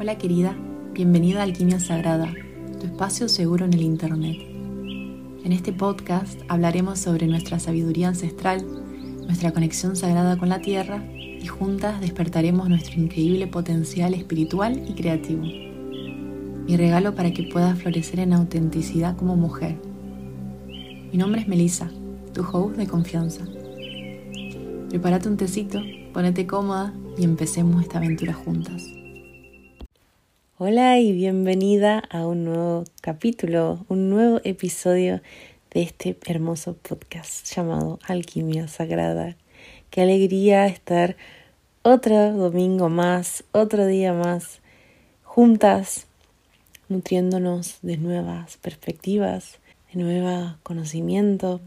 Hola querida, bienvenida a Alquimia Sagrada, tu espacio seguro en el Internet. En este podcast hablaremos sobre nuestra sabiduría ancestral, nuestra conexión sagrada con la Tierra y juntas despertaremos nuestro increíble potencial espiritual y creativo. Mi regalo para que puedas florecer en autenticidad como mujer. Mi nombre es Melissa, tu host de confianza. Prepárate un tecito, ponete cómoda y empecemos esta aventura juntas. Hola y bienvenida a un nuevo capítulo, un nuevo episodio de este hermoso podcast llamado Alquimia Sagrada. Qué alegría estar otro domingo más, otro día más, juntas, nutriéndonos de nuevas perspectivas, de nuevo conocimiento.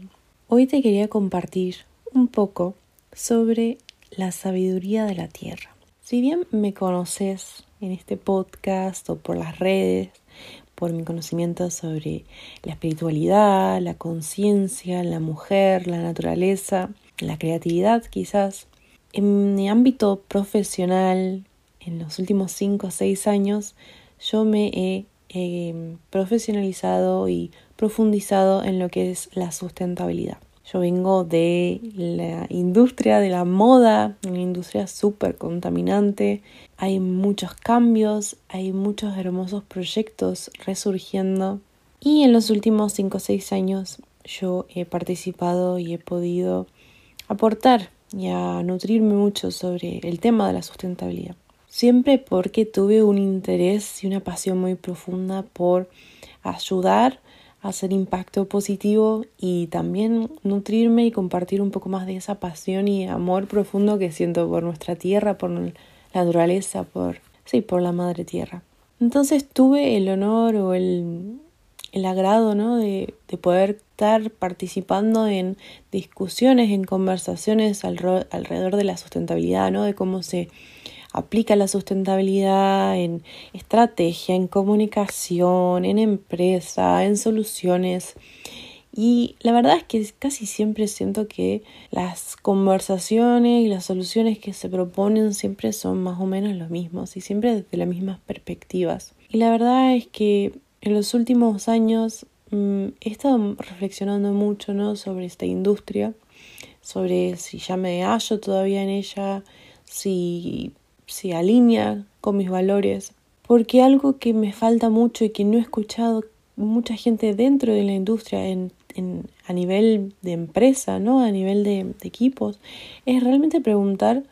Hoy te quería compartir un poco sobre la sabiduría de la tierra. Si bien me conoces en este podcast o por las redes, por mi conocimiento sobre la espiritualidad, la conciencia, la mujer, la naturaleza, la creatividad quizás. En mi ámbito profesional, en los últimos 5 o 6 años, yo me he profesionalizado y profundizado en lo que es la sustentabilidad. Yo vengo de la industria de la moda, una industria súper contaminante. Hay muchos cambios, hay muchos hermosos proyectos resurgiendo. Y en los últimos 5 o 6 años yo he participado y he podido aportar y a nutrirme mucho sobre el tema de la sustentabilidad. Siempre porque tuve un interés y una pasión muy profunda por ayudar hacer impacto positivo y también nutrirme y compartir un poco más de esa pasión y amor profundo que siento por nuestra tierra, por la naturaleza, por sí, por la madre tierra. Entonces tuve el honor o el, el agrado ¿no? de, de poder estar participando en discusiones, en conversaciones alrededor de la sustentabilidad, ¿no? de cómo se aplica la sustentabilidad en estrategia, en comunicación, en empresa, en soluciones. Y la verdad es que casi siempre siento que las conversaciones y las soluciones que se proponen siempre son más o menos los mismos y siempre desde las mismas perspectivas. Y la verdad es que en los últimos años mm, he estado reflexionando mucho ¿no? sobre esta industria, sobre si ya me hallo todavía en ella, si se alinea con mis valores, porque algo que me falta mucho y que no he escuchado mucha gente dentro de la industria en, en, a nivel de empresa, ¿no? a nivel de, equipos, es realmente preguntar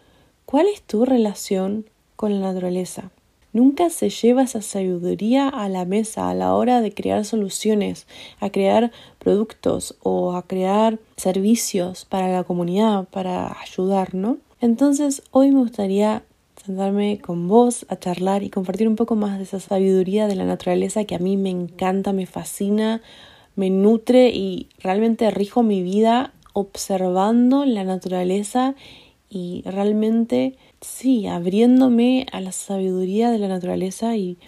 cuál es tu relación con la naturaleza. Nunca se lleva esa sabiduría a la mesa a la hora de crear soluciones, a crear productos o a crear servicios para la comunidad, para ayudar, ¿no? Entonces, hoy me gustaría sentarme con vos a charlar y compartir un poco más de esa sabiduría de la naturaleza que a mí me encanta, me fascina, me nutre y realmente rijo mi vida observando la naturaleza y realmente, sí, abriéndome a la sabiduría de la naturaleza y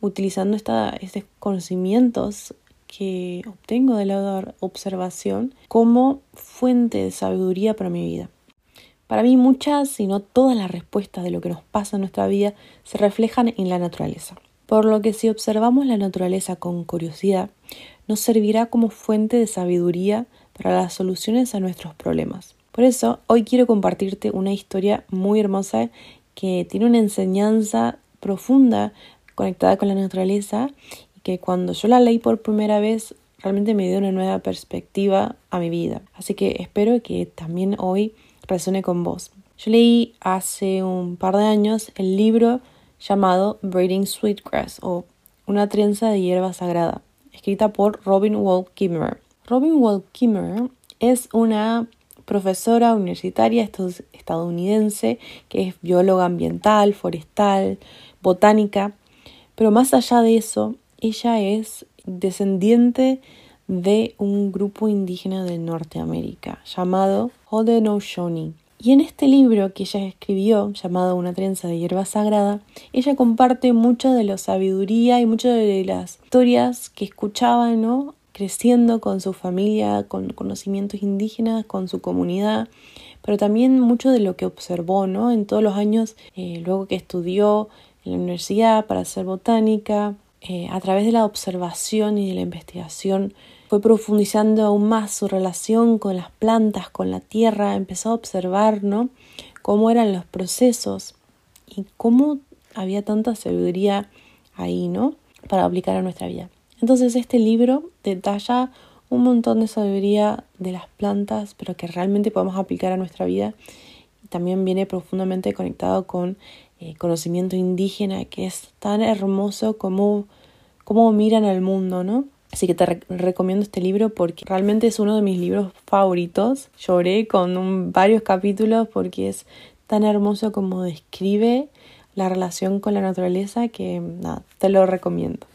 utilizando estos conocimientos que obtengo de la observación como fuente de sabiduría para mi vida. Para mí muchas, si no todas las respuestas de lo que nos pasa en nuestra vida se reflejan en la naturaleza. Por lo que si observamos la naturaleza con curiosidad, nos servirá como fuente de sabiduría para las soluciones a nuestros problemas. Por eso, hoy quiero compartirte una historia muy hermosa que tiene una enseñanza profunda conectada con la naturaleza y que cuando yo la leí por primera vez realmente me dio una nueva perspectiva a mi vida. Así que espero que también hoy resuene con vos. Yo leí hace un par de años el libro llamado Braiding Sweetgrass o Una trenza de hierba sagrada, escrita por Robin Wall Kimmerer. Robin Wall Kimmerer es una profesora universitaria estadounidense que es bióloga ambiental, forestal, botánica, pero más allá de eso, ella es descendiente de un grupo indígena de Norteamérica llamado Haudenosaunee. Y en este libro que ella escribió, llamado Una trenza de hierba sagrada, ella comparte mucho de la sabiduría y mucho de las historias que escuchaba, ¿no? creciendo con su familia, con conocimientos indígenas, con su comunidad, pero también mucho de lo que observó, ¿no? En todos los años, eh, luego que estudió en la universidad para hacer botánica. Eh, a través de la observación y de la investigación fue profundizando aún más su relación con las plantas, con la tierra, empezó a observar cómo eran los procesos y cómo había tanta sabiduría ahí, ¿no? Para aplicar a nuestra vida. Entonces este libro detalla un montón de sabiduría de las plantas, pero que realmente podemos aplicar a nuestra vida. También viene profundamente conectado con eh, conocimiento indígena, que es tan hermoso como, como miran al mundo, ¿no? Así que te recomiendo este libro porque realmente es uno de mis libros favoritos. Lloré con varios capítulos porque es tan hermoso como describe la relación con la naturaleza que nada, te lo recomiendo.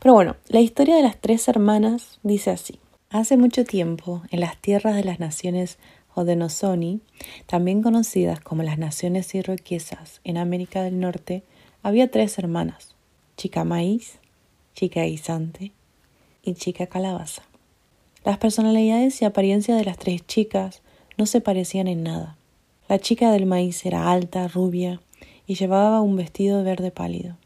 Pero bueno, la historia de las tres hermanas dice así. Hace mucho tiempo, en las tierras de las naciones Odenosoni, también conocidas como las naciones iroquesas en América del Norte, había tres hermanas, Chica Maíz, Chica Guisante y Chica Calabaza. Las personalidades y apariencia de las tres chicas no se parecían en nada. La chica del maíz era alta, rubia, y llevaba un vestido verde pálido.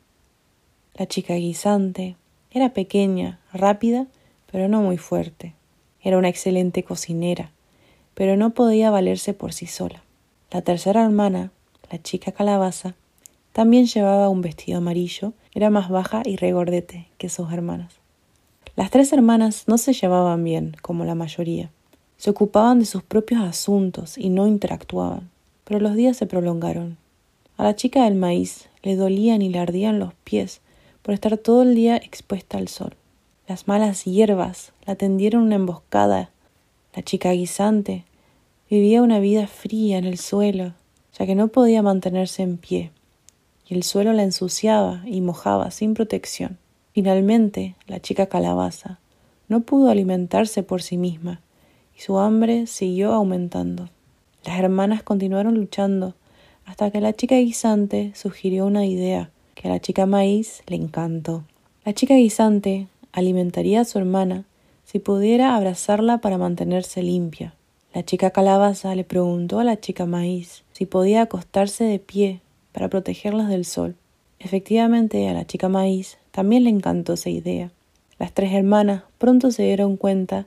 La chica guisante era pequeña, rápida, pero no muy fuerte. Era una excelente cocinera, pero no podía valerse por sí sola. La tercera hermana, la chica calabaza, también llevaba un vestido amarillo, era más baja y regordete que sus hermanas. Las tres hermanas no se llevaban bien, como la mayoría. Se ocupaban de sus propios asuntos y no interactuaban. Pero los días se prolongaron a la chica del maíz le dolían y le ardían los pies por estar todo el día expuesta al sol. Las malas hierbas la tendieron una emboscada. La chica guisante vivía una vida fría en el suelo, ya que no podía mantenerse en pie, y el suelo la ensuciaba y mojaba sin protección. Finalmente, la chica calabaza no pudo alimentarse por sí misma, y su hambre siguió aumentando. Las hermanas continuaron luchando hasta que la chica guisante sugirió una idea que a la chica maíz le encantó. La chica guisante alimentaría a su hermana si pudiera abrazarla para mantenerse limpia. La chica calabaza le preguntó a la chica maíz si podía acostarse de pie para protegerlas del sol. Efectivamente, a la chica maíz también le encantó esa idea. Las tres hermanas pronto se dieron cuenta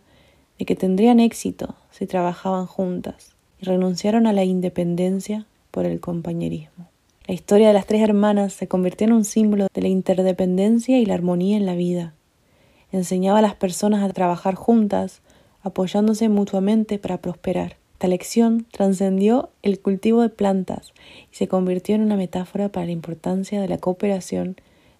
de que tendrían éxito si trabajaban juntas y renunciaron a la independencia por el compañerismo. La historia de las tres hermanas se convirtió en un símbolo de la interdependencia y la armonía en la vida. Enseñaba a las personas a trabajar juntas, apoyándose mutuamente para prosperar. Esta lección trascendió el cultivo de plantas y se convirtió en una metáfora para la importancia de la cooperación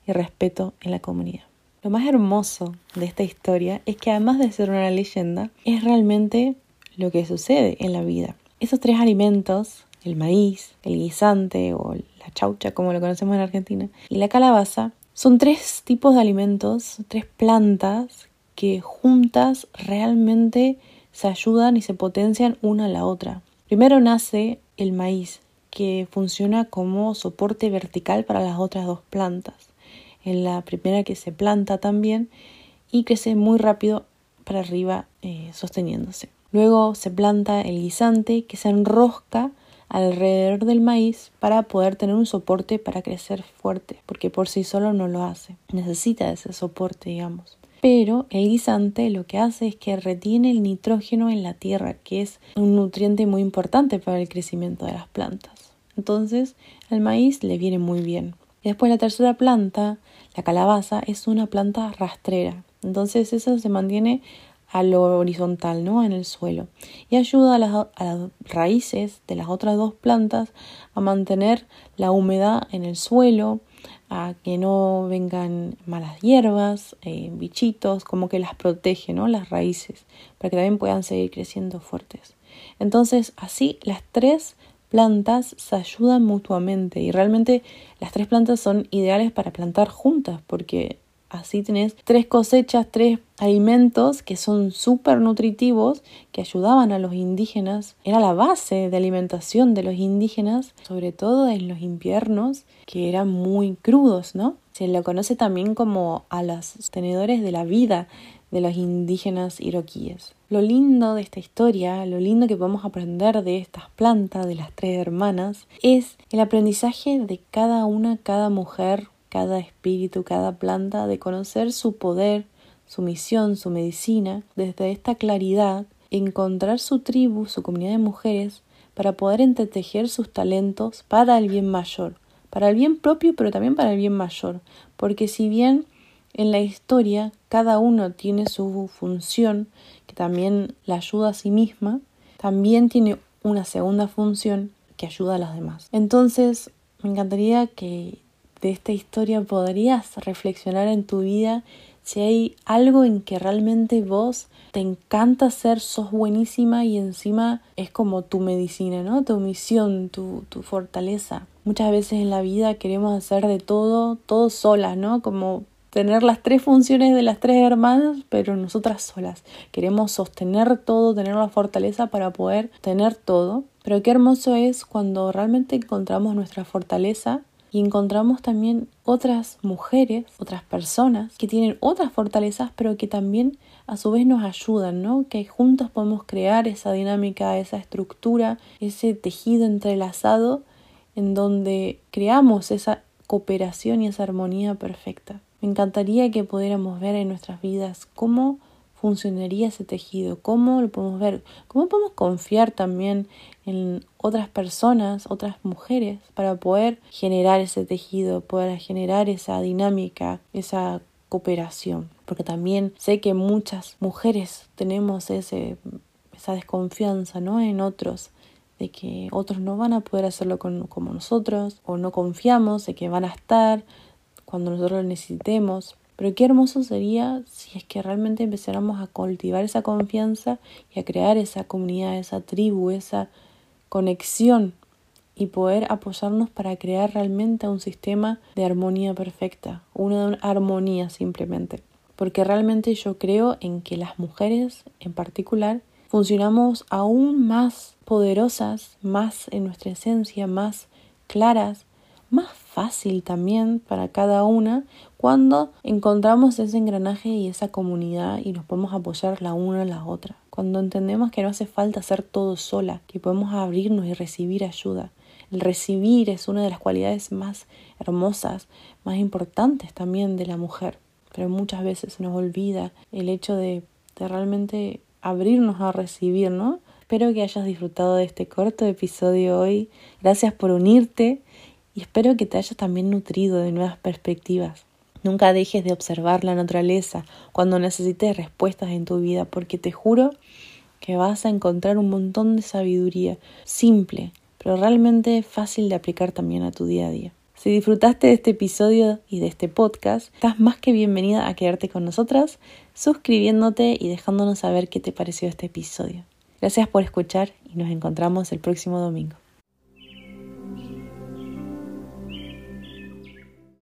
y respeto en la comunidad. Lo más hermoso de esta historia es que además de ser una leyenda, es realmente lo que sucede en la vida. Esos tres alimentos el maíz, el guisante o la chaucha como lo conocemos en Argentina, y la calabaza, son tres tipos de alimentos, tres plantas que juntas realmente se ayudan y se potencian una a la otra. Primero nace el maíz, que funciona como soporte vertical para las otras dos plantas. En la primera que se planta también y crece muy rápido para arriba eh, sosteniéndose. Luego se planta el guisante que se enrosca alrededor del maíz para poder tener un soporte para crecer fuerte, porque por sí solo no lo hace. Necesita ese soporte, digamos. Pero el guisante lo que hace es que retiene el nitrógeno en la tierra, que es un nutriente muy importante para el crecimiento de las plantas. Entonces, al maíz le viene muy bien. después la tercera planta, la calabaza, es una planta rastrera. Entonces eso se mantiene a lo horizontal, ¿no? En el suelo. Y ayuda a las, raíces de las otras dos plantas a mantener la humedad en el suelo, a que no vengan malas hierbas, eh, bichitos, como que las protege, ¿no? Las raíces, para que también puedan seguir creciendo fuertes. Entonces, así las tres plantas se ayudan mutuamente y realmente las tres plantas son ideales para plantar juntas porque Así tenés tres cosechas, tres alimentos que son súper nutritivos, que ayudaban a los indígenas. Era la base de alimentación de los indígenas, sobre todo en los inviernos, que eran muy crudos, ¿no? Se lo conoce también como a los tenedores de la vida de los indígenas iroquíes. lo lindo de esta historia, lo lindo que podemos aprender de estas plantas, de las tres hermanas, es el aprendizaje de cada una, cada mujer, cada espíritu, cada planta, de conocer su poder, su misión, su medicina, desde esta claridad, encontrar su tribu, su comunidad de mujeres, para poder entretejer sus talentos para el bien mayor, para el bien propio, pero también para el bien mayor, porque si bien en la historia cada uno tiene su función, que también la ayuda a sí misma, también tiene una segunda función que ayuda a las demás. Entonces, me encantaría que de esta historia podrías reflexionar en tu vida si hay algo en que realmente vos te encanta hacer, sos buenísima y encima es como tu medicina, ¿no? Tu misión, tu, tu fortaleza. Muchas veces en la vida queremos hacer de todo, todo solas, ¿no? Como tener las tres funciones de las tres hermanas, pero nosotras solas. Queremos sostener todo, tener la fortaleza para poder tener todo. Pero qué hermoso es cuando realmente encontramos nuestra fortaleza y encontramos también otras mujeres, otras personas que tienen otras fortalezas, pero que también a su vez nos ayudan, ¿no? Que juntos podemos crear esa dinámica, esa estructura, ese tejido entrelazado en donde creamos esa cooperación y esa armonía perfecta. Me encantaría que pudiéramos ver en nuestras vidas cómo funcionaría ese tejido, cómo lo podemos ver, cómo podemos confiar también en otras personas, otras mujeres, para poder generar ese tejido, poder generar esa dinámica, esa cooperación. Porque también sé que muchas mujeres tenemos ese, esa desconfianza ¿no? en otros, de que otros no van a poder hacerlo como nosotros, o no confiamos de que van a estar, cuando nosotros lo necesitemos. Pero qué hermoso sería si es que realmente empezáramos a cultivar esa confianza y a crear esa comunidad, esa tribu, esa conexión y poder apoyarnos para crear realmente un sistema de armonía perfecta, una armonía simplemente. Porque realmente yo creo en que las mujeres en particular funcionamos aún más poderosas, más en nuestra esencia, más claras, más fácil también para cada una cuando encontramos ese engranaje y esa comunidad y nos podemos apoyar la una a la otra. Cuando entendemos que no hace falta hacer todo sola, que podemos abrirnos y recibir ayuda. El recibir es una de las cualidades más hermosas, más importantes también de la mujer. Pero muchas veces nos olvida el hecho de, de realmente abrirnos a recibir, ¿no? Espero que hayas disfrutado de este corto episodio hoy. Gracias por unirte y espero que te hayas también nutrido de nuevas perspectivas. Nunca dejes de observar la naturaleza cuando necesites respuestas en tu vida, porque te juro que vas a encontrar un montón de sabiduría simple, pero realmente fácil de aplicar también a tu día a día. Si disfrutaste de este episodio y de este podcast, estás más que bienvenida a quedarte con nosotras, suscribiéndote y dejándonos saber qué te pareció este episodio. Gracias por escuchar y nos encontramos el próximo domingo.